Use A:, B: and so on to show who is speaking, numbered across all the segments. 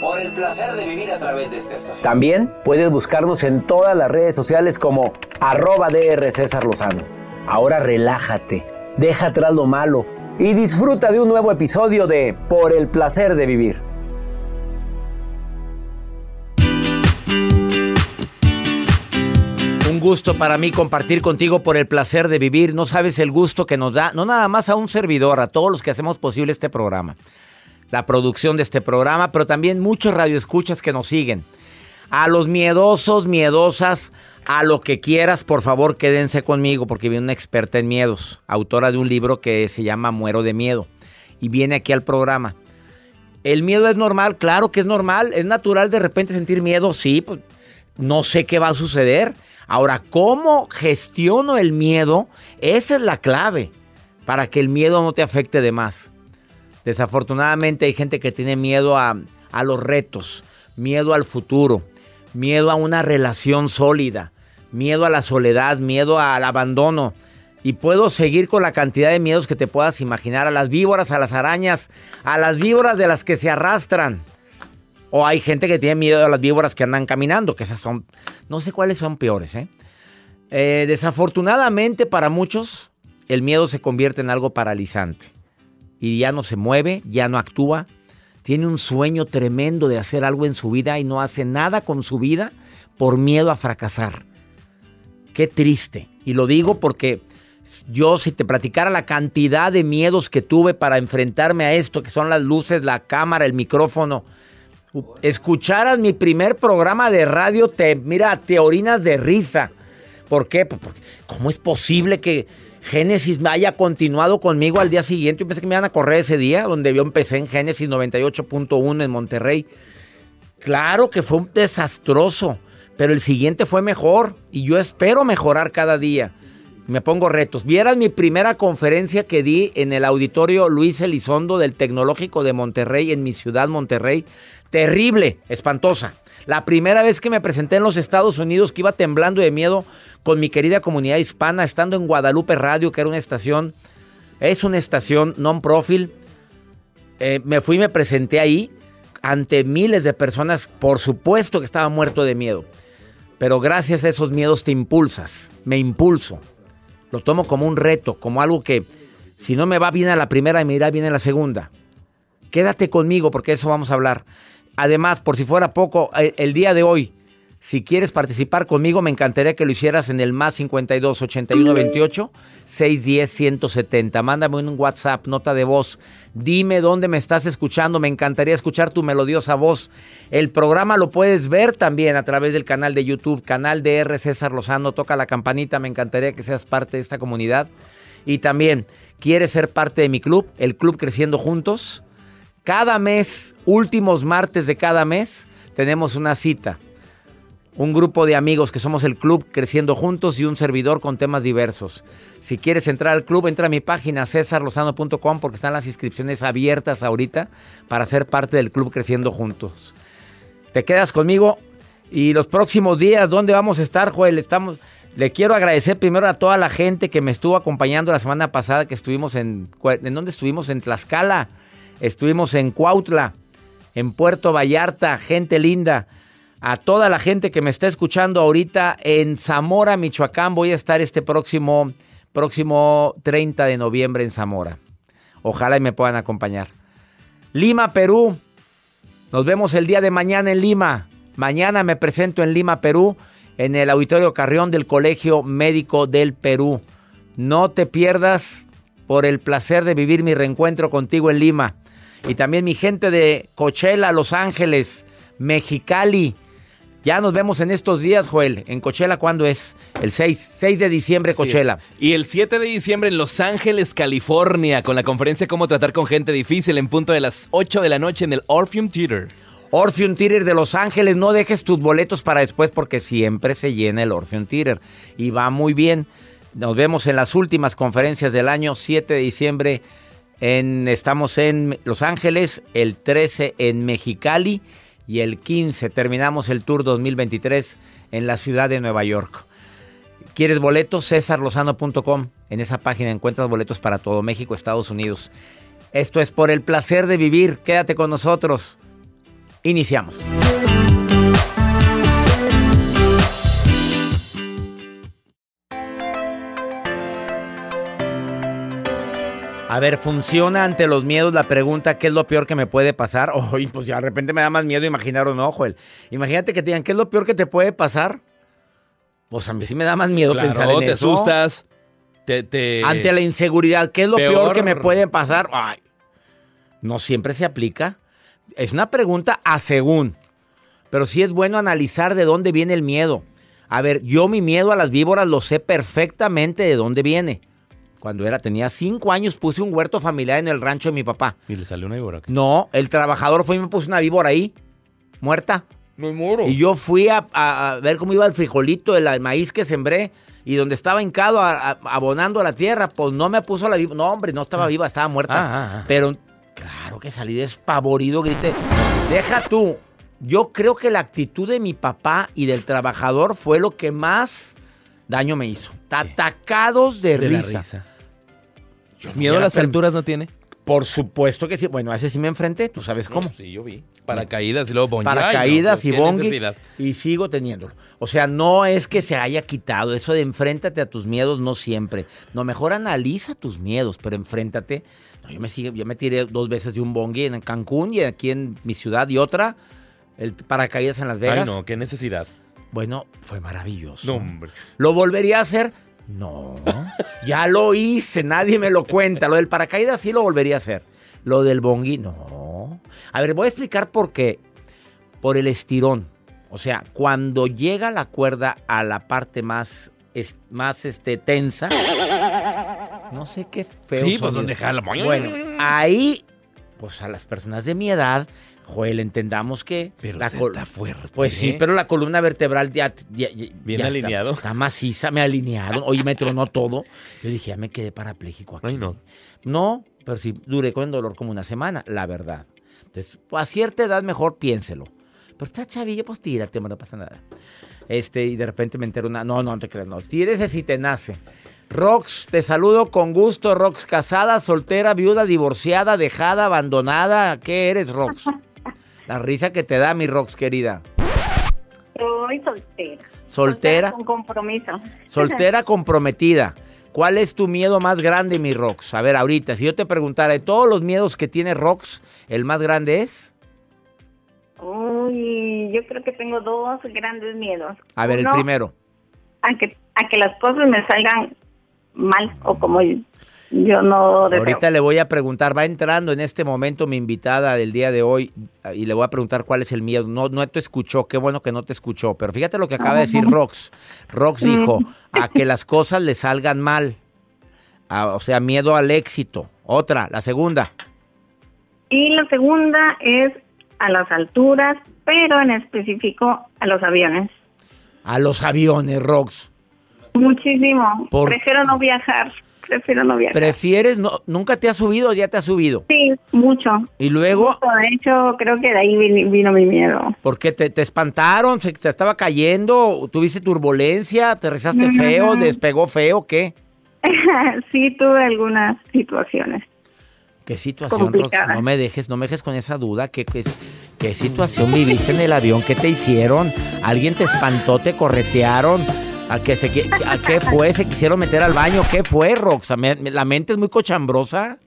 A: Por el placer de vivir a través de esta estación. También puedes buscarnos en todas las redes sociales como arroba DR César Lozano. Ahora relájate, deja atrás lo malo y disfruta de un nuevo episodio de Por el placer de vivir. Un gusto para mí compartir contigo por el placer de vivir. No sabes el gusto que nos da, no nada más a un servidor, a todos los que hacemos posible este programa. La producción de este programa, pero también muchos radioescuchas que nos siguen. A los miedosos, miedosas, a lo que quieras, por favor, quédense conmigo porque viene una experta en miedos, autora de un libro que se llama Muero de Miedo y viene aquí al programa. ¿El miedo es normal? Claro que es normal, es natural de repente sentir miedo, sí, pues no sé qué va a suceder. Ahora, ¿cómo gestiono el miedo? Esa es la clave para que el miedo no te afecte de más. Desafortunadamente hay gente que tiene miedo a, a los retos, miedo al futuro, miedo a una relación sólida, miedo a la soledad, miedo al abandono. Y puedo seguir con la cantidad de miedos que te puedas imaginar, a las víboras, a las arañas, a las víboras de las que se arrastran. O hay gente que tiene miedo a las víboras que andan caminando, que esas son, no sé cuáles son peores. ¿eh? Eh, desafortunadamente para muchos, el miedo se convierte en algo paralizante. Y ya no se mueve, ya no actúa, tiene un sueño tremendo de hacer algo en su vida y no hace nada con su vida por miedo a fracasar. Qué triste. Y lo digo porque yo si te platicara la cantidad de miedos que tuve para enfrentarme a esto, que son las luces, la cámara, el micrófono, escucharas mi primer programa de radio, te mira, te orinas de risa. ¿Por qué? Pues ¿Cómo es posible que Génesis haya continuado conmigo al día siguiente? Yo pensé que me iban a correr ese día, donde yo empecé en Génesis 98.1 en Monterrey. Claro que fue un desastroso, pero el siguiente fue mejor y yo espero mejorar cada día. Me pongo retos. Vieras mi primera conferencia que di en el auditorio Luis Elizondo del Tecnológico de Monterrey, en mi ciudad Monterrey. Terrible, espantosa. La primera vez que me presenté en los Estados Unidos, que iba temblando de miedo con mi querida comunidad hispana, estando en Guadalupe Radio, que era una estación, es una estación non-profit. Eh, me fui y me presenté ahí ante miles de personas. Por supuesto que estaba muerto de miedo. Pero gracias a esos miedos te impulsas. Me impulso. Lo tomo como un reto, como algo que si no me va bien a la primera, me irá bien a la segunda. Quédate conmigo porque eso vamos a hablar. Además, por si fuera poco, el, el día de hoy, si quieres participar conmigo, me encantaría que lo hicieras en el más 52 81 28 610 170. Mándame un WhatsApp, nota de voz. Dime dónde me estás escuchando. Me encantaría escuchar tu melodiosa voz. El programa lo puedes ver también a través del canal de YouTube, canal de R. César Lozano. Toca la campanita. Me encantaría que seas parte de esta comunidad. Y también, ¿quieres ser parte de mi club? El Club Creciendo Juntos. Cada mes, últimos martes de cada mes, tenemos una cita un grupo de amigos que somos el club Creciendo Juntos y un servidor con temas diversos. Si quieres entrar al club, entra a mi página cesarlozano.com porque están las inscripciones abiertas ahorita para ser parte del club Creciendo Juntos. Te quedas conmigo y los próximos días, ¿dónde vamos a estar, Joel? Estamos, Le quiero agradecer primero a toda la gente que me estuvo acompañando la semana pasada que estuvimos en... ¿En dónde estuvimos? En Tlaxcala. Estuvimos en Cuautla, en Puerto Vallarta, gente linda. A toda la gente que me está escuchando ahorita en Zamora, Michoacán, voy a estar este próximo, próximo 30 de noviembre en Zamora. Ojalá y me puedan acompañar. Lima, Perú. Nos vemos el día de mañana en Lima. Mañana me presento en Lima, Perú, en el Auditorio Carrión del Colegio Médico del Perú. No te pierdas por el placer de vivir mi reencuentro contigo en Lima. Y también mi gente de Coachella, Los Ángeles, Mexicali. Ya nos vemos en estos días, Joel. En Coachella, ¿cuándo es? El 6, 6 de diciembre, Coachella.
B: Y el 7 de diciembre en Los Ángeles, California, con la conferencia Cómo tratar con gente difícil en punto de las 8 de la noche en el Orpheum Theater.
A: Orpheum Theater de Los Ángeles, no dejes tus boletos para después porque siempre se llena el Orpheum Theater y va muy bien. Nos vemos en las últimas conferencias del año, 7 de diciembre. Estamos en Los Ángeles, el 13 en Mexicali y el 15 terminamos el Tour 2023 en la ciudad de Nueva York. ¿Quieres boletos? CésarLozano.com. En esa página encuentras boletos para todo México, Estados Unidos. Esto es por el placer de vivir. Quédate con nosotros. Iniciamos. A ver, funciona ante los miedos la pregunta, ¿qué es lo peor que me puede pasar? Oye, pues ya de repente me da más miedo imaginar un ojo. Imagínate que te digan, ¿qué es lo peor que te puede pasar? Pues a mí sí me da más miedo pensar en
B: te
A: eso.
B: asustas. Te, te...
A: Ante la inseguridad, ¿qué es lo peor, que me puede pasar? Ay, no siempre se aplica. Es una pregunta a según. Pero sí es bueno analizar de dónde viene el miedo. A ver, yo mi miedo a las víboras lo sé perfectamente de dónde viene. Cuando era, tenía cinco años, puse un huerto familiar en el rancho de mi papá.
B: ¿Y le salió una víbora?
A: No, el trabajador fue y me puso una víbora ahí, muerta.
B: No moro.
A: Y yo fui a, a- a ver cómo iba el frijolito, el maíz que sembré. Y donde estaba hincado a- a- abonando a la tierra, pues no me puso la víbora. No, hombre, no estaba viva, estaba muerta.
B: Ah, ah, ah.
A: Pero claro que salí despavorido, grité. Deja tú. Yo creo que la actitud de mi papá y del trabajador fue lo que más daño me hizo. Atacados de,
B: De
A: risa. Yo
B: ¿Miedo a las
A: per-
B: alturas no tiene?
A: Por supuesto que sí. Bueno, a ese sí me enfrenté, tú sabes cómo.
B: Sí, yo vi. Paracaídas y luego bongi.
A: Paracaídas y
B: pues,
A: bongi y sigo teniéndolo. O sea, no es que se haya quitado eso de enfréntate a tus miedos, no siempre. No, mejor analiza tus miedos, pero enfréntate. No, yo me sigue, yo me tiré dos veces de un bongi en Cancún y aquí en mi ciudad y otra el paracaídas en Las Vegas.
B: Ay, no, qué necesidad.
A: Bueno, fue maravilloso.
B: No, hombre.
A: ¿Lo volvería a hacer? No, ya lo hice, nadie me lo cuenta. Lo del paracaídas sí lo volvería a hacer. Lo del bongi, no. A ver, voy a explicar por qué. Por el estirón. O sea, cuando llega la cuerda a la parte más, es- más este, tensa. No sé qué feo.
B: Sí, pues donde jala.
A: Bueno, ahí, pues a las personas de mi edad, Joel, entendamos que.
B: Pero
A: la
B: usted está fuerte.
A: Pues sí, pero la columna vertebral ya. ya- ya-
B: Bien
A: ya
B: alineado.
A: Está, maciza, me alinearon. Oye, me tronó todo. Yo dije, ya me quedé parapléjico aquí.
B: Ay, no.
A: No, pero sí, duré con el dolor como una semana, la verdad. Entonces, a cierta edad mejor piénselo. Pero está chavillo, pues tírate, no pasa nada. Este, y de repente me entero una. No, no, no te creas, no. Tírese si te nace. Rox, te saludo con gusto, Rox. Casada, soltera, viuda, divorciada, dejada, abandonada. ¿Qué eres, Rox? La risa que te da, mi Rox, querida.
C: Soy soltera.
A: Soltera,
C: Con compromiso.
A: soltera comprometida. ¿Cuál es tu miedo más grande, mi Rox? A ver, ahorita, si yo te preguntara de todos los miedos que tiene Rox, ¿el más grande es?
C: Uy, yo creo que tengo dos grandes miedos.
A: A ver,
C: Uno,
A: el primero.
C: A que, a que las cosas me salgan mal o como yo, no deseo.
A: Ahorita le voy a preguntar, va entrando en este momento mi invitada del día de hoy y le voy a preguntar cuál es el miedo. No, no te escuchó, qué bueno que no te escuchó, pero fíjate lo que acaba de decir Rox. Rox dijo, a que las cosas le salgan mal. Ah, o sea, miedo al éxito. Otra, la segunda.
C: Y la segunda es a las alturas, pero en específico a los aviones.
A: A los aviones, Rox.
C: Muchísimo.
A: Por-
C: Prefiero no viajar. Prefiero no viajar.
A: ¿Prefieres? No, ¿Nunca te has subido o ya te has subido?
C: Sí, mucho.
A: Y luego,
C: De hecho, creo que de ahí vin- vino mi miedo.
A: ¿por qué te, te espantaron? ¿Se te estaba cayendo? ¿Tuviste turbulencia? ¿Te rezaste feo? ¿Despegó feo? ¿Qué?
C: sí, tuve algunas situaciones.
A: ¿Qué situación, Rox? No me dejes, no me dejes con esa duda. ¿Qué, qué, qué situación viviste en el avión? ¿Qué te hicieron? ¿Alguien te espantó? ¿Te corretearon? ¿A qué, se, ¿A qué fue? ¿Se quisieron meter al baño? ¿Qué fue, Roxa? ¿La mente es muy cochambrosa?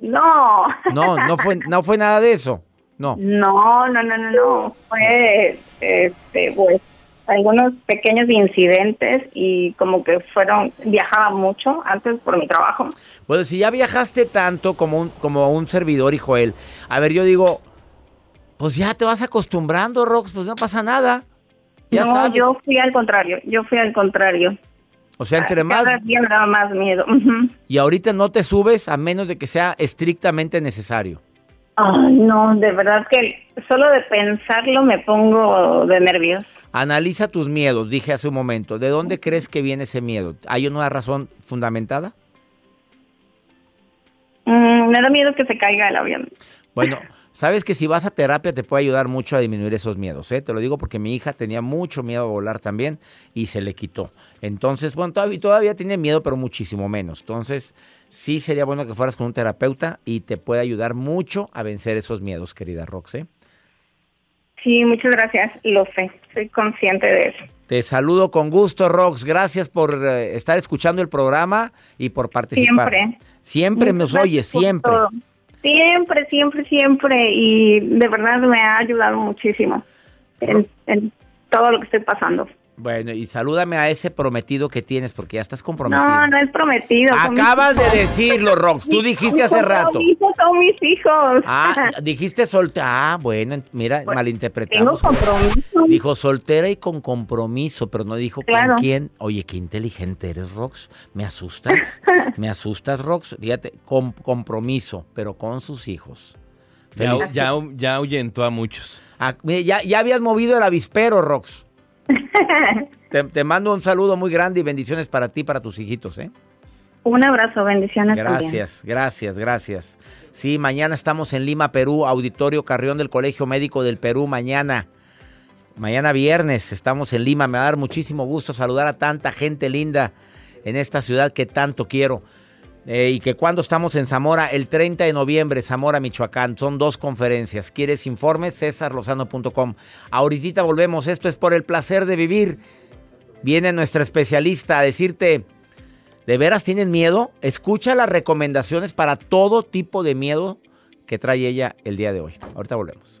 C: No.
A: No, no fue, no fue nada de eso. No.
C: No, no, no, no, no. Fue, este, pues, algunos pequeños incidentes y como que fueron, viajaba mucho antes por mi trabajo.
A: Pues si ya viajaste tanto como un, como un servidor y Joel, a ver, yo digo, pues ya te vas acostumbrando, Rox, pues no pasa nada. Ya
C: no,
A: sabes.
C: yo fui al contrario, yo fui al contrario.
A: O sea, entre más...
C: Cada día me daba más miedo.
A: Y ahorita no te subes a menos de que sea estrictamente necesario.
C: Ay, no, de verdad que solo de pensarlo me pongo de nervios.
A: Analiza tus miedos, dije hace un momento. ¿De dónde crees que viene ese miedo? ¿Hay una razón fundamentada?
C: Mm, me da miedo que se caiga el avión.
A: Bueno, sabes que si vas a terapia te puede ayudar mucho a disminuir esos miedos, ¿eh? Te lo digo porque mi hija tenía mucho miedo a volar también y se le quitó. Entonces, bueno, todavía, todavía tiene miedo, pero muchísimo menos. Entonces, sí sería bueno que fueras con un terapeuta y te puede ayudar mucho a vencer esos miedos, querida Rox, ¿eh?
C: Sí, muchas gracias, lo sé, soy consciente de eso.
A: Te saludo con gusto, Rox. Gracias por eh, estar escuchando el programa y por participar.
C: Siempre.
A: Siempre nos oyes, siempre.
C: todo. Siempre, siempre, siempre. Y de verdad me ha ayudado muchísimo en, todo lo que estoy pasando.
A: Bueno, y salúdame a ese prometido que tienes porque ya estás comprometido.
C: No, no es prometido. mis
A: Acabas de
C: hijos.
A: decirlo, Rox. Tú dijiste hace
C: Mis
A: rato.
C: compromisos Son mis hijos.
A: Ah, dijiste soltera. Ah, bueno, mira,
C: Tengo
A: malinterpretamos.
C: compromiso.
A: Dijo soltera y con compromiso, pero no dijo
C: Claro.
A: con quién. Oye, qué inteligente eres, Rox. Me asustas. Me asustas, Rox. Fíjate, con compromiso, pero con sus hijos.
B: Ya, ya, ya ahuyentó a muchos.
A: Ah, ya, ya habías movido el avispero, Rox. Te, te mando un saludo muy grande y bendiciones para ti y para tus hijitos, ¿eh?
C: Un abrazo, bendiciones. también.
A: Gracias, gracias, gracias. Sí, mañana estamos en Lima, Perú, Auditorio Carrión del Colegio Médico del Perú, mañana. Mañana viernes estamos en Lima. Me va a dar muchísimo gusto saludar a tanta gente linda en esta ciudad que tanto quiero. Eh, y que cuando estamos en Zamora, el 30 de noviembre, Zamora, Michoacán, son dos conferencias. ¿Quieres informes? cesarlozano.com. Ahorita volvemos. Esto es por el placer de vivir. Viene nuestra especialista a decirte, ¿de veras tienes miedo? Escucha las recomendaciones para todo tipo de miedo que trae ella el día de hoy. Ahorita volvemos.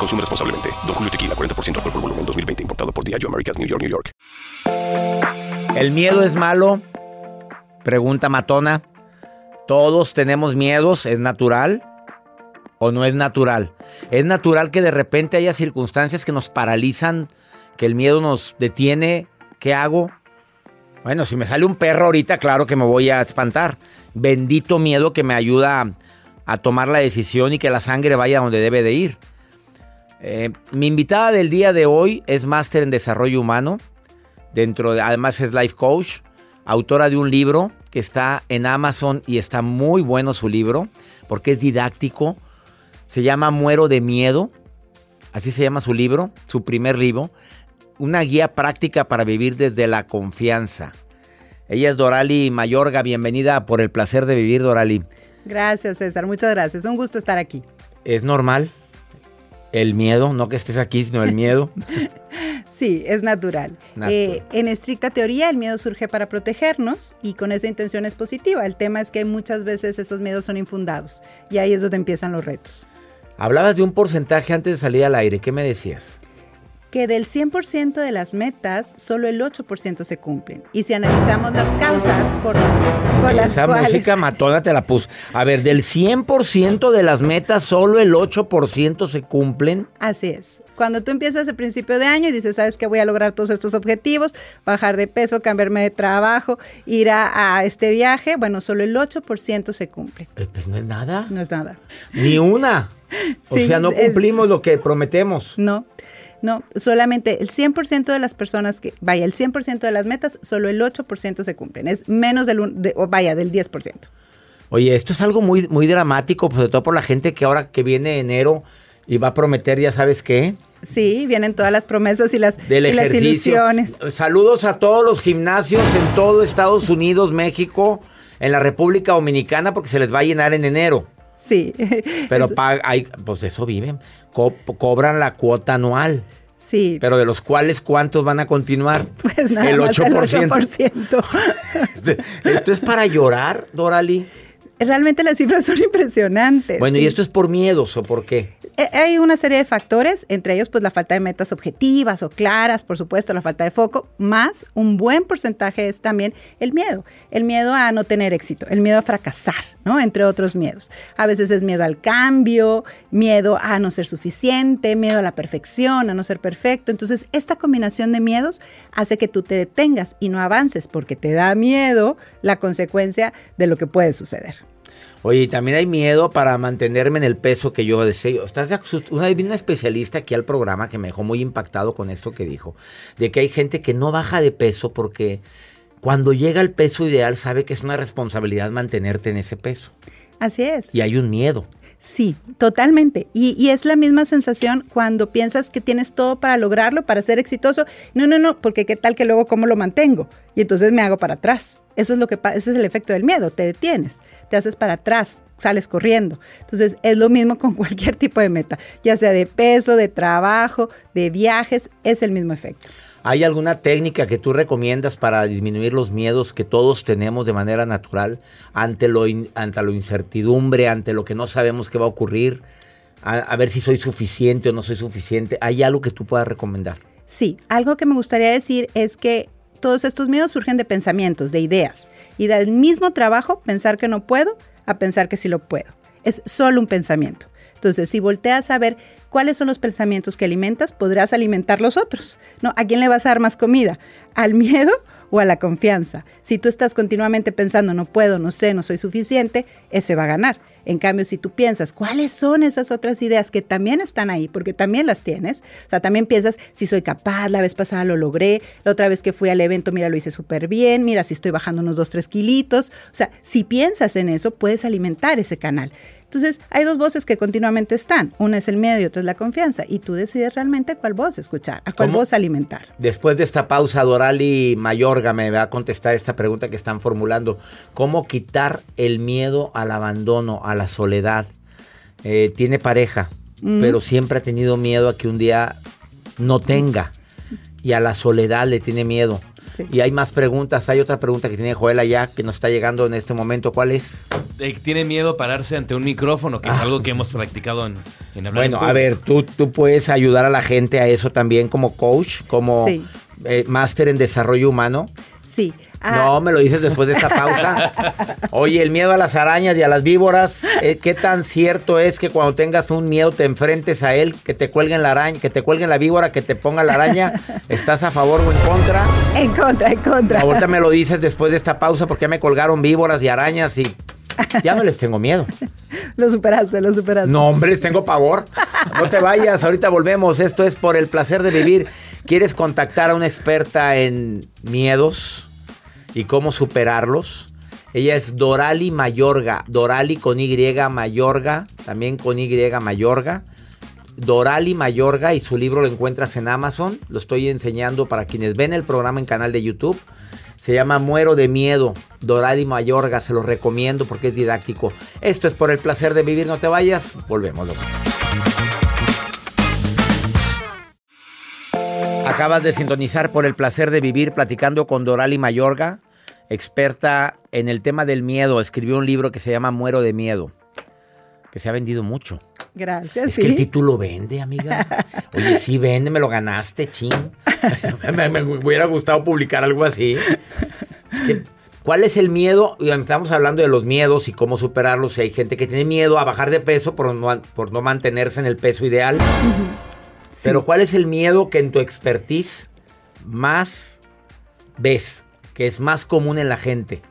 D: Consume responsablemente. Don Julio Tequila, 40% alcohol por volumen, 2020. Importado por Diageo Americas, New York, New York.
A: ¿El miedo es malo? Pregunta Matona. ¿Todos tenemos miedos? ¿Es natural? ¿O no es natural? ¿Es natural que de repente haya circunstancias que nos paralizan, que el miedo nos detiene? ¿Qué hago? Bueno, si me sale un perro ahorita, claro que me voy a espantar. Bendito miedo que me ayuda a, a tomar la decisión y que la sangre vaya donde debe de ir. Eh, mi invitada del día de hoy es máster en desarrollo humano. Dentro de, además es life coach, autora de un libro que está en Amazon y está muy bueno su libro porque es didáctico. Se llama Muero de Miedo. Así se llama su libro, su primer libro. Una guía práctica para vivir desde la confianza. Ella es Dorali Mayorga. Bienvenida por el placer de vivir, Dorali.
E: Gracias, César. Muchas gracias. Un gusto estar aquí.
A: ¿Es normal el miedo? No que estés aquí, sino el miedo.
E: Sí, es natural.
A: Natural.
E: Eh, en estricta teoría, el miedo surge para protegernos y con esa intención es positiva. El tema es que muchas veces esos miedos son infundados y ahí es donde empiezan los retos.
A: Hablabas de un porcentaje antes de salir al aire. ¿Qué me decías?
E: Que del 100% de las metas, solo el 8% se cumplen. Y si analizamos las causas por, por las
A: Esa
E: cuales...
A: música matona te la puse. A ver, del 100% de las metas, solo el 8% se cumplen.
E: Así es. Cuando tú empiezas el principio de año y dices, sabes que voy a lograr todos estos objetivos, bajar de peso, cambiarme de trabajo, ir a, a este viaje, bueno, solo el 8% se cumple.
A: Eh, Pues no es nada.
E: No es nada.
A: Ni una. O
E: Sí,
A: sea, no
E: es-
A: cumplimos lo que prometemos.
E: No, no, solamente el 100% de las personas que, vaya, el 100% de las metas, solo el 8% se cumplen. Es menos del, un- de- o vaya, del 10%.
A: Oye, esto es algo muy, muy dramático, sobre todo por la gente que ahora que viene enero y va a prometer, ya sabes qué,
E: Sí, vienen todas las promesas y las,
A: del
E: y las ilusiones.
A: Saludos a todos los gimnasios en todo Estados Unidos, México, en la República Dominicana, porque se les va a llenar en enero.
E: Sí.
A: Pero
E: Eso-
A: hay- pues de eso viven. Co- cobran la cuota anual.
E: sí,
A: Pero de los cuales, ¿cuántos van a continuar?
E: pues nada
A: el
E: más
A: 8%.
E: el 8%.
A: Esto, esto es para llorar, Dorali.
E: Realmente las cifras son impresionantes.
A: Bueno,
E: sí.
A: ¿y esto es por miedos o por qué?
E: Eh, Hay una serie de factores, entre ellos pues la falta de metas objetivas o claras, por supuesto, la falta de foco, más un buen porcentaje es también el miedo, el miedo a no tener éxito, el miedo a fracasar, ¿no? Entre otros miedos. A veces es miedo al cambio, miedo a no ser suficiente, miedo a la perfección, a no ser perfecto. Entonces, esta combinación de miedos hace que tú te detengas y no avances porque te da miedo la consecuencia de lo que puede suceder.
A: Oye, también hay miedo para mantenerme en el peso que yo deseo. Estás una, una especialista aquí al programa que me dejó muy impactado con esto que dijo, de que hay gente que no baja de peso porque cuando llega al peso ideal sabe que es una responsabilidad mantenerte en ese peso.
E: Así es.
A: Y hay un miedo.
E: Sí, totalmente. Y, y es la misma sensación cuando piensas que tienes todo para lograrlo, para ser exitoso. No, no, no, porque qué tal que luego cómo lo mantengo. Y entonces me hago para atrás. Eso es lo que ese es el efecto del miedo. Te detienes, te haces para atrás, sales corriendo. Entonces es lo mismo con cualquier tipo de meta, ya sea de peso, de trabajo, de viajes, es el mismo efecto.
A: ¿Hay alguna técnica que tú recomiendas para disminuir los miedos que todos tenemos de manera natural ante lo, ante incertidumbre, ante lo que no sabemos qué va a ocurrir? A, a ver si soy suficiente o no soy suficiente. ¿Hay algo que tú puedas recomendar?
E: Sí, algo que me gustaría decir es que todos estos miedos surgen de pensamientos, de ideas. Y da el mismo trabajo pensar que no puedo a pensar que sí lo puedo. Es solo un pensamiento. Entonces, si volteas a ver cuáles son los pensamientos que alimentas, podrás alimentar los otros. ¿No? ¿A quién le vas a dar más comida? ¿Al miedo o a la confianza? Si tú estás continuamente pensando, no puedo, no sé, no soy suficiente, ese va a ganar. En cambio, si tú piensas, ¿cuáles son esas otras ideas que también están ahí? Porque también las tienes. O sea, también piensas, si soy capaz, la vez pasada lo logré, la otra vez que fui al evento, mira, lo hice súper bien, mira, si estoy bajando unos 2, 3 kilitos. O sea, si piensas en eso, puedes alimentar ese canal. Entonces, hay dos voces que continuamente están. Una es el miedo y otra es la confianza. Y tú decides realmente cuál voz escuchar, a cuál
A: ¿Cómo?
E: voz alimentar.
A: Después de esta pausa, Dorali Mayorga me va a contestar esta pregunta que están formulando. ¿Cómo quitar el miedo al abandono, a la soledad? Eh, tiene pareja, pero siempre ha tenido miedo a que un día no tenga. Y a la soledad le tiene miedo.
E: Sí.
A: Y hay más preguntas. Hay otra pregunta que tiene Joel allá que nos está llegando en este momento. ¿Cuál es?
B: Eh, Tiene miedo pararse ante un micrófono, que es algo que hemos practicado en, en hablar en
A: Bueno, a ver, tú, tú puedes ayudar a la gente a eso también como coach, como
E: Sí.
A: eh, máster en desarrollo humano.
E: Sí. Ah,
A: No, me lo dices después de esta pausa. Oye, el miedo a las arañas y a las víboras, eh, ¿qué tan cierto es que cuando tengas un miedo te enfrentes a él, que te cuelguen la araña, que te cuelguen la víbora, que te ponga la araña? ¿Estás a favor o en contra?
E: En contra, en contra.
A: Ahorita me lo dices después de esta pausa porque ya me colgaron víboras y arañas y ya no les tengo miedo.
E: Lo superaste, lo superaste.
A: No, hombre, les tengo pavor. No te vayas, ahorita volvemos. Esto es por el placer de vivir. ¿Quieres contactar a una experta en miedos y cómo superarlos? Ella es Dorali Mayorga. Dorali con Y Mayorga, también con Y Mayorga. Dorali Mayorga y su libro lo encuentras en Amazon. Lo estoy enseñando para quienes ven el programa en canal de YouTube. Se llama Muero de Miedo. Doradi Mayorga, se lo recomiendo porque es didáctico. Esto es por el placer de vivir, no te vayas. Volvemos. Acabas de sintonizar por el placer de vivir platicando con Dorali Mayorga, experta en el tema del miedo. Escribió un libro que se llama Muero de Miedo, que se ha vendido mucho.
E: Gracias.
A: Es que el título vende, amiga. Oye, sí vende, me lo ganaste, ching. me, me hubiera gustado publicar algo así. Es que, ¿cuál es el miedo? Estamos hablando de los miedos y cómo superarlos. Si hay gente que tiene miedo a bajar de peso por no, por no mantenerse en el peso ideal. Pero ¿cuál es el miedo que en tu expertise más ves? Que es más común en la gente.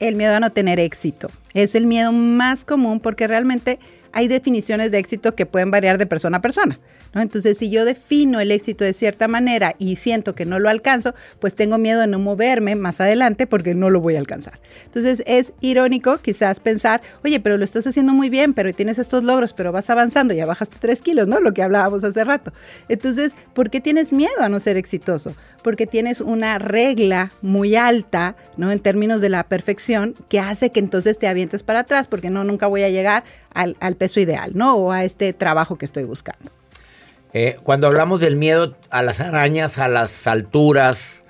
E: El miedo a no tener éxito. Es el miedo más común porque realmente hay definiciones de éxito que pueden variar de persona a persona. ¿No? Entonces, si yo defino el éxito de cierta manera y siento que no lo alcanzo, pues tengo miedo de no moverme más adelante porque no lo voy a alcanzar. Entonces, es irónico quizás pensar, oye, pero lo estás haciendo muy bien, pero tienes estos logros, pero vas avanzando, ya bajaste tres kilos, ¿no? Lo que hablábamos hace rato. Entonces, ¿por qué tienes miedo a no ser exitoso? Porque tienes una regla muy alta, ¿no? En términos de la perfección, que hace que entonces te avientes para atrás, porque no, nunca voy a llegar al, al peso ideal, ¿no? O a este trabajo que estoy buscando.
A: Eh, cuando hablamos del miedo a las arañas, a las alturas,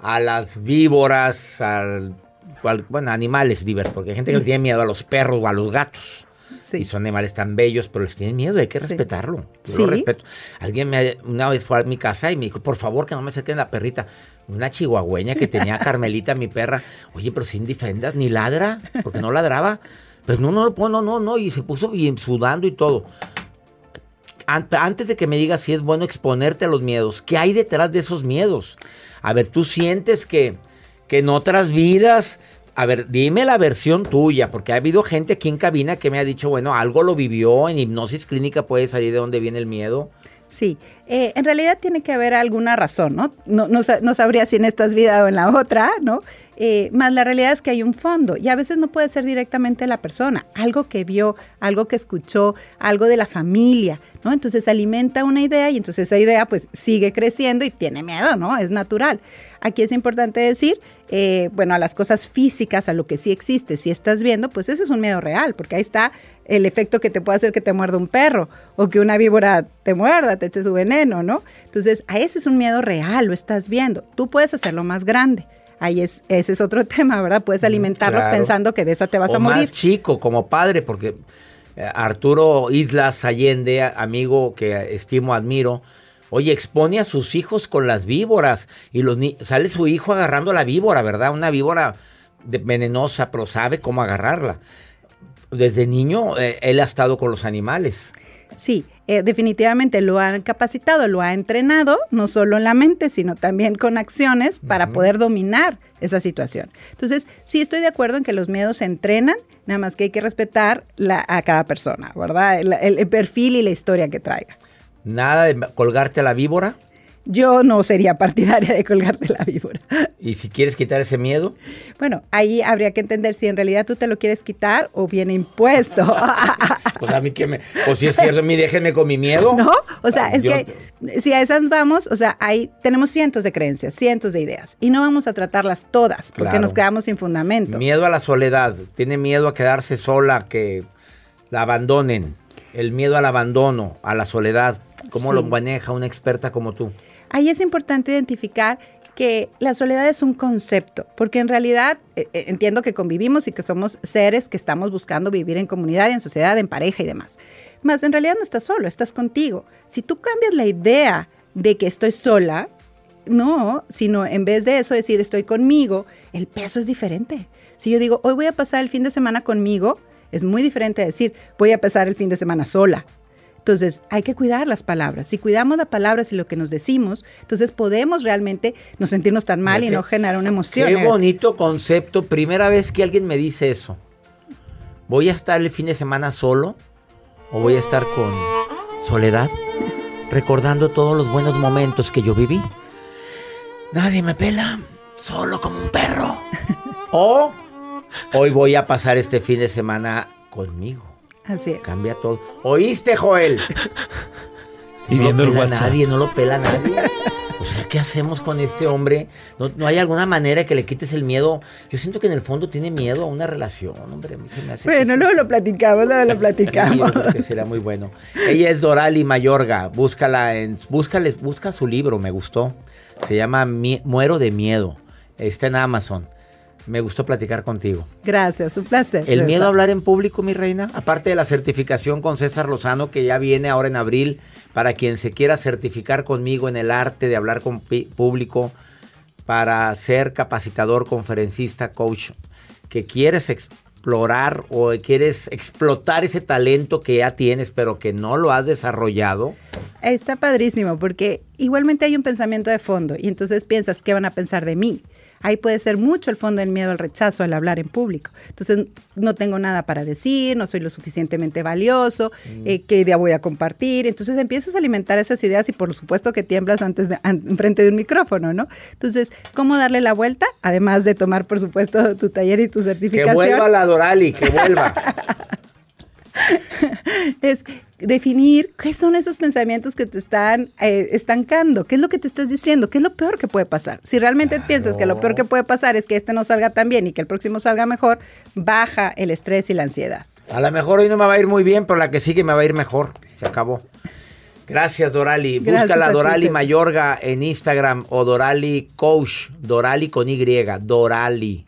A: a las víboras, al, al- bueno, animales vivas, porque hay gente que le tiene miedo a los perros o a los gatos.
E: Sí.
A: Y son animales tan bellos, pero les tienen miedo, hay que
E: Sí.
A: respetarlo. Yo
E: Sí.
A: lo respeto. Alguien me, una vez fue a mi casa y me dijo, por favor, que no me acerquen la perrita. Una chihuahueña que tenía a Carmelita, mi perra. Oye, pero sin defendas, ni ladra, porque no ladraba. Pues no, no, no, no, no, no, y se puso bien sudando y todo. An- Antes de que me digas si es bueno exponerte a los miedos, ¿qué hay detrás de esos miedos? A ver, tú sientes que, que en otras vidas, a ver, dime la versión tuya, porque ha habido gente aquí en cabina que me ha dicho, bueno, algo lo vivió, en hipnosis clínica puede salir de dónde viene el miedo.
E: Sí, eh, en realidad tiene que haber alguna razón, ¿no? No, no, no sabría si en esta vida o en la otra, ¿no? Eh, más la realidad es que hay un fondo y a veces no puede ser directamente la persona, algo que vio, algo que escuchó, algo de la familia, ¿no? Entonces alimenta una idea y entonces esa idea pues sigue creciendo y tiene miedo, ¿no? Es natural. Aquí es importante decir, eh, bueno, a las cosas físicas, a lo que sí existe, si estás viendo, pues ese es un miedo real, porque ahí está el efecto que te puede hacer que te muerda un perro o que una víbora te muerda, te eche su veneno, ¿no? Entonces, a ese es un miedo real, lo estás viendo. Tú puedes hacerlo más grande. Ahí es, ese es otro tema, ¿verdad? Puedes alimentarlo
A: claro.
E: pensando que de esa te vas
A: o
E: a morir.
A: más chico, como padre, porque eh, Arturo Islas Allende, amigo que estimo, admiro, oye, expone a sus hijos con las víboras y los ni- sale su hijo agarrando la víbora, ¿verdad? Una víbora de- venenosa, pero sabe cómo agarrarla. Desde niño eh, él ha estado con los animales.
E: Sí, eh, definitivamente lo han capacitado, lo ha entrenado, no solo en la mente, sino también con acciones para poder dominar esa situación. Entonces, sí estoy de acuerdo en que los miedos se entrenan, nada más que hay que respetar la- a cada persona, ¿verdad? El, el- el perfil y la historia que traiga.
A: Nada de colgarte a la víbora.
E: Yo no sería partidaria de colgarte la víbora.
A: Y si quieres quitar ese miedo,
E: Bueno, ahí habría que entender si en realidad tú te lo quieres quitar o viene impuesto.
A: pues a mí que me. O si es cierto, mi déjenme con mi miedo.
E: ¿No? O sea, es
A: Yo-
E: que si a esas vamos, o sea, ahí tenemos cientos de creencias, cientos de ideas y no vamos a tratarlas todas porque
A: Claro.
E: nos quedamos sin fundamento.
A: Miedo a la soledad. Tiene miedo a quedarse sola, que la abandonen. El miedo al abandono, a la soledad. ¿Cómo
E: Sí.
A: lo maneja una experta como tú?
E: Ahí es importante identificar que la soledad es un concepto, porque en realidad eh, eh, entiendo que convivimos y que somos seres que estamos buscando vivir en comunidad, en sociedad, en pareja y demás. Más en realidad no estás solo, estás contigo. Si tú cambias la idea de que estoy sola, no, sino en vez de eso decir estoy conmigo, el peso es diferente. Si yo digo, hoy voy a pasar el fin de semana conmigo, es muy diferente a decir, voy a pasar el fin de semana sola. Entonces, hay que cuidar las palabras. Si cuidamos las palabras y lo que nos decimos, entonces podemos realmente no sentirnos tan mal y no generar una emoción.
A: Qué
E: negativa.
A: bonito concepto. Primera vez que alguien me dice eso. ¿Voy a estar el fin de semana solo? ¿O voy a estar con soledad? Recordando todos los buenos momentos que yo viví. Nadie me pela. Solo como un perro. o hoy voy a pasar este fin de semana conmigo.
E: Así es.
A: Cambia todo. ¿Oíste, Joel?
B: Y
A: no
B: viendo
A: lo
B: el
A: pela
B: WhatsApp.
A: nadie, no lo pela nadie. O sea, ¿qué hacemos con este hombre? ¿No, no hay alguna manera que le quites el miedo? Yo siento que en el fondo tiene miedo a una relación, hombre. A mí se me hace
E: Bueno,
A: sí.
E: luego lo platicamos, luego lo
A: Sí,
E: platicamos.
A: yo creo que será muy bueno. Ella es Dorali Mayorga. Búscala en. Búscale, busca su libro, me gustó. Se llama Muero de Miedo. Está en Amazon. Me gustó platicar contigo.
E: Gracias, un placer.
A: El miedo a hablar en público, mi reina. Aparte de la certificación con César Lozano, que ya viene ahora en abril, para quien se quiera certificar conmigo en el arte de hablar con público, para ser capacitador, conferencista, coach, que quieres explorar o quieres explotar ese talento que ya tienes, pero que no lo has desarrollado.
E: Está padrísimo porque igualmente hay un pensamiento de fondo y entonces piensas, ¿qué van a pensar de mí? Ahí puede ser mucho el fondo del miedo al rechazo, al hablar en público. Entonces, no tengo nada para decir, no soy lo suficientemente valioso, eh, ¿qué idea voy a compartir? Entonces, empiezas a alimentar esas ideas y por supuesto que tiemblas antes de, an- frente de un micrófono, ¿no? Entonces, ¿cómo darle la vuelta? Además de tomar, por supuesto, tu taller y tu
A: Que
E: certificación.
A: vuelva la Dorali, que vuelva.
E: es definir qué son esos pensamientos que te están eh, estancando, qué es lo que te estás diciendo, qué es lo peor que puede pasar. Si realmente piensas que lo peor que puede pasar es que este no salga tan bien y que el próximo salga mejor, baja el estrés y la ansiedad.
A: A lo mejor hoy no me va a ir muy bien, pero la que sigue me va a ir mejor. Se acabó. Gracias, Dorali.
E: Gracias
A: Búscala
E: a ti,
A: Dorali
E: César.
A: Mayorga en Instagram o Dorali Coach. Dorali con Y. Dorali.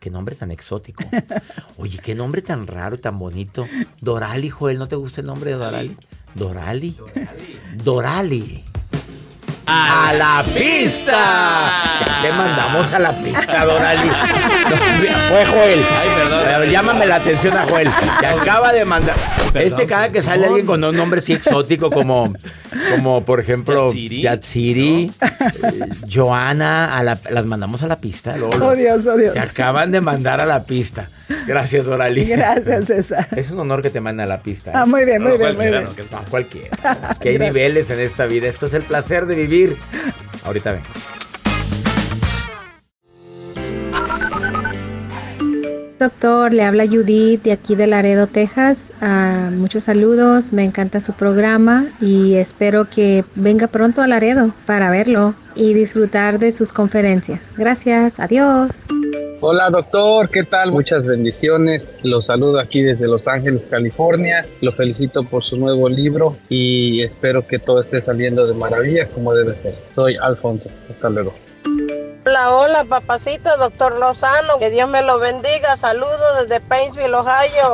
A: Qué nombre tan exótico. Oye, qué nombre tan raro y tan bonito. Dorali, Joel, ¿no te gusta el nombre de Dorali? Dorali. Dorali. ¡A la pista! Ya te mandamos a la pista, Dorali. No, fue Joel.
B: Ay, perdón.
A: Llámame la atención a Joel. Que acaba de mandar. este cada que sale alguien con un nombre así exótico como, como por ejemplo,
B: Yatsiri,
A: Yatsiri, eh, Joana, a la- las mandamos a la pista. Lolo.
E: Oh Dios, oh Dios.
A: Se acaban de mandar a la pista. Gracias, Dorali.
E: Gracias, César.
A: Es un honor que te manden a la pista. ¿eh?
E: Ah, muy bien,
B: No,
E: muy bien, muy bien.
B: no, que-
A: No, cualquiera. Que hay niveles en esta vida. Esto es el placer de vivir. Ahorita ven.
F: Doctor, le habla Judith de aquí de Laredo, Texas. Ah, muchos saludos, me encanta su programa y espero que venga pronto a Laredo para verlo y disfrutar de sus conferencias. Gracias, adiós.
G: Hola doctor, ¿qué tal? Muchas bendiciones. Los saludo aquí desde Los Ángeles, California. Lo felicito por su nuevo libro y espero que todo esté saliendo de maravilla como debe ser. Soy Alfonso. Hasta luego.
H: Hola, hola, papacito, doctor Lozano. Que Dios me lo bendiga. Saludos desde Painesville, Ohio.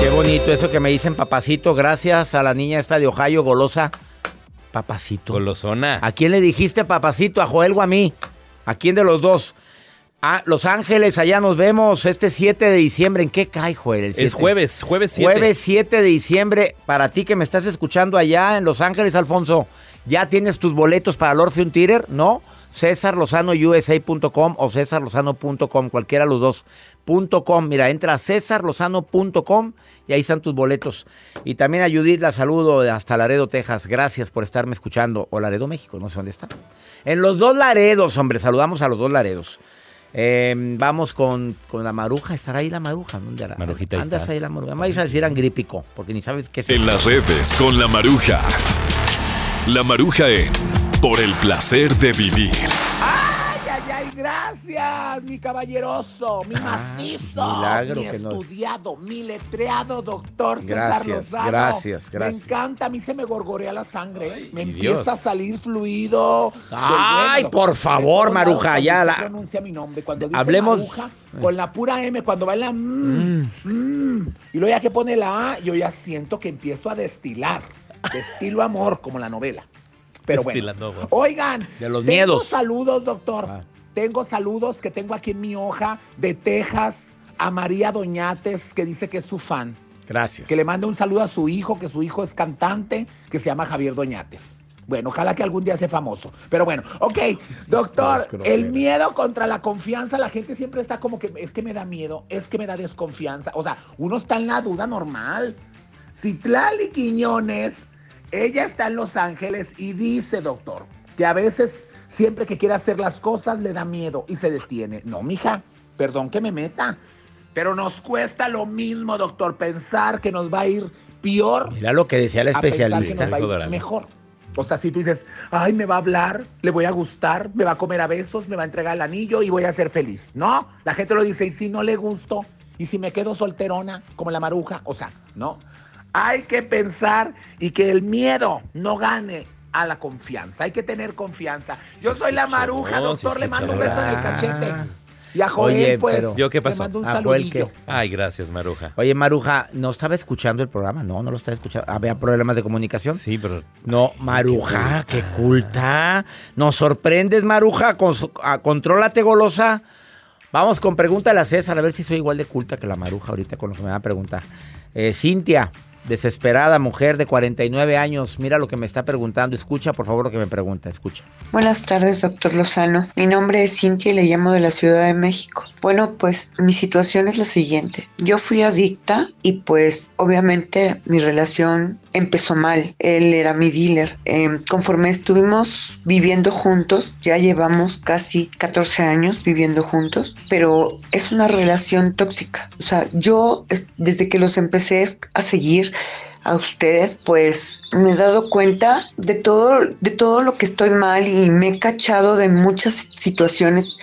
A: Qué bonito eso que me dicen papacito. Gracias a la niña esta de Ohio, golosa. Papacito.
B: Golosona.
A: ¿A quién le dijiste papacito? ¿A Joel o a mí? ¿A quién de los dos? Ah, Los Ángeles, allá nos vemos este 7 de diciembre. ¿En qué cae, Joel? El
B: Es
A: 7?
B: jueves, jueves 7.
A: Jueves 7 de diciembre. Para ti que me estás escuchando allá en Los Ángeles, Alfonso, ¿ya tienes tus boletos para el Orpheum Theater? ¿No? CésarLozanoUSA.com o CésarLozano.com, cualquiera de los dos. Punto .com. Mira, entra a CésarLozano.com y ahí están tus boletos. Y también a Judith la saludo hasta Laredo, Texas. Gracias por estarme escuchando. O Laredo, México, no sé dónde está. En los dos Laredos, hombre, saludamos a los dos Laredos. Eh, vamos con, con la maruja. ¿Estará ahí la maruja? ¿Dónde hará?
B: Marujita, ahí
A: Andas
B: estás.
A: ahí la maruja. Me vais a decir angrípico, porque ni sabes qué es.
D: En las redes con la maruja. La maruja en Por el placer de vivir.
I: Ay, ay, ay, gracias, mi caballeroso, mi
A: Ah,
I: macizo,
A: milagro
I: mi
A: que no-
I: estudiado, mi letreado doctor César
A: Gracias,
I: Lozano.
A: gracias, gracias.
I: Me encanta, a mí se me gorgorea la sangre, me empieza
B: Dios.
I: a salir fluido.
A: Ay, por favor, Maruja, ya
I: cuando
A: la-
I: usted pronuncia mi nombre, cuando dice
A: Hablemos-
I: Maruja, con la pura M, cuando baila mm, mm, y luego ya que pone la A, yo ya siento que empiezo a destilar, destilo amor, como la novela. Pero bueno, oigan,
A: De los
I: tengo
A: miedos.
I: saludos, doctor.
A: Ah.
I: Tengo saludos que tengo aquí en mi hoja de Texas a María Doñates, que dice que es su fan.
A: Gracias.
I: Que le manda un saludo a su hijo, que su hijo es cantante, que se llama Javier Doñates. Bueno, ojalá que algún día sea famoso. Pero bueno, ok, doctor, el miedo contra la confianza, la gente siempre está como que es que me da miedo, es que me da desconfianza. O sea, uno está en la duda normal. Citlali Quiñones, ella está en Los Ángeles y dice, doctor, que a veces siempre que quiere hacer las cosas le da miedo y se detiene. No, mija, perdón que me meta, pero nos cuesta lo mismo, doctor, pensar que nos va a ir peor.
A: Mira lo que decía el especialista.
I: nos va a ir
B: Dorado.
I: mejor. O sea, si tú dices, ay, me va a hablar, le voy a gustar, me va a comer a besos, me va a entregar el anillo y voy a ser feliz. No, la gente lo dice, y si no le gusto, y si me quedo solterona, como la maruja, o sea, no. Hay que pensar y que el miedo no gane a la confianza. Hay que tener confianza. Yo soy la maruja, doctor, le mando un beso en el
A: Ah.
I: cachete. Y a Joel,
A: Oye,
I: pues,
A: pero-
B: ¿Yo qué
I: le
B: pasó?
I: mando un
A: ¿A Joel qué?
B: Ay, gracias, Maruja.
A: Oye, Maruja, ¿no estaba escuchando el programa? No, no lo estaba escuchando. ¿Había problemas de comunicación?
B: Sí, pero
A: No, Maruja, qué culta. Nos sorprendes, Maruja. Con, ah, contrólate, golosa. Vamos con pregúntale a César, a ver si soy igual de culta que la Maruja ahorita con lo que me va a preguntar. Eh, Cintia, desesperada mujer de 49 años, mira lo que me está preguntando. Escucha, por favor, lo que me pregunta. Escucha.
J: Buenas tardes, doctor Lozano. Mi nombre es Cintia y le llamo de la Ciudad de México. Bueno, pues mi situación es la siguiente. Yo fui adicta y pues obviamente mi relación empezó mal. Él era mi dealer. Eh, conforme estuvimos viviendo juntos, ya llevamos casi 14 años viviendo juntos, pero es una relación tóxica. O sea, yo es- desde que los empecé a seguir, a ustedes, pues me he dado cuenta de todo, de todo lo que estoy mal y me he cachado de muchas situaciones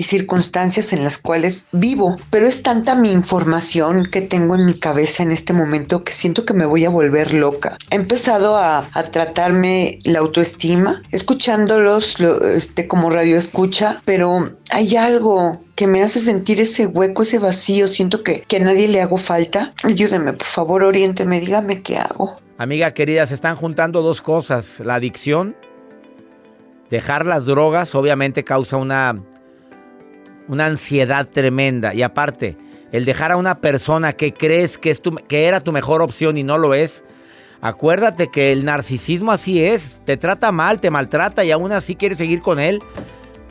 J: y circunstancias en las cuales vivo. Pero es tanta mi información que tengo en mi cabeza en este momento que siento que me voy a volver loca. He empezado a, a tratarme la autoestima, escuchándolos lo- este, como radio escucha, pero hay algo que me hace sentir ese hueco, ese vacío. Siento que, que a nadie le hago falta. Ayúdeme, por favor, oriénteme, dígame qué hago.
A: Amiga querida, se están juntando dos cosas. La adicción, dejar las drogas, obviamente causa una, una ansiedad tremenda. Y aparte, el dejar a una persona que crees que, es que era tu mejor opción y no lo es, acuérdate que el narcisismo así es. Te trata mal, te maltrata y aún así quieres seguir con él.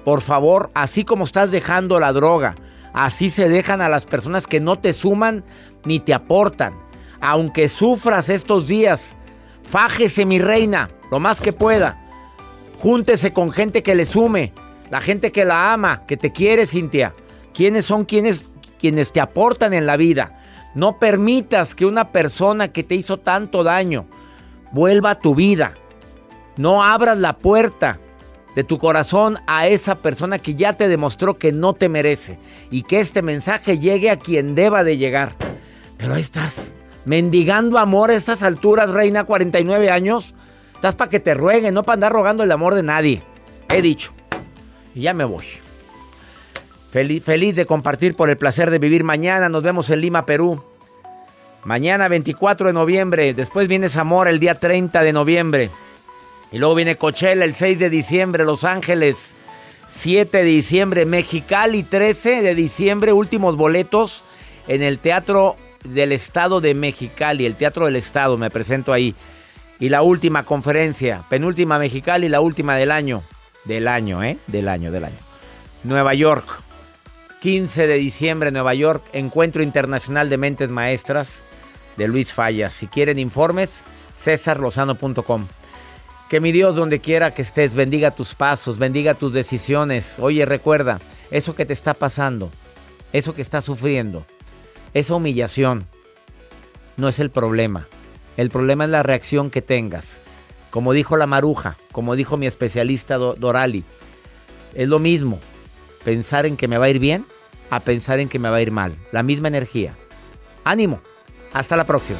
A: Por favor, así como estás dejando la droga, así se dejan a las personas que no te suman ni te aportan. Aunque sufras estos días, fájese mi reina, lo más que pueda. Júntese con gente que le sume, la gente que la ama, que te quiere, Cintia. ¿Quiénes son quienes, quienes te aportan en la vida? No permitas que una persona que te hizo tanto daño vuelva a tu vida. No abras la puerta de tu corazón a esa persona que ya te demostró que no te merece y que este mensaje llegue a quien deba de llegar. Pero estás, mendigando amor a estas alturas, reina, 49 años. Estás para que te rueguen, no para andar rogando el amor de nadie. He dicho. Y ya me voy. Feliz, feliz de compartir por el placer de vivir mañana. Nos vemos en Lima, Perú. Mañana 24 de noviembre. Después viene Zamora el día 30 de noviembre. Y luego viene Coachella el 6 de diciembre, Los Ángeles 7 de diciembre, Mexicali 13 de diciembre, últimos boletos en el Teatro del Estado de Mexicali, el Teatro del Estado, me presento ahí. Y la última conferencia, penúltima Mexicali, la última del año, del año, ¿eh? Del año, del año. Nueva York, 15 de diciembre, Nueva York, Encuentro Internacional de Mentes Maestras de Luis Fallas. Si quieren informes, cesarlozano.com. Que mi Dios, donde quiera que estés, bendiga tus pasos, bendiga tus decisiones. Oye, recuerda, eso que te está pasando, eso que estás sufriendo, esa humillación, no es el problema. El problema es la reacción que tengas. Como dijo la maruja, como dijo mi especialista Do- Dorali, es lo mismo pensar en que me va a ir bien a pensar en que me va a ir mal. La misma energía. Ánimo. Hasta la próxima.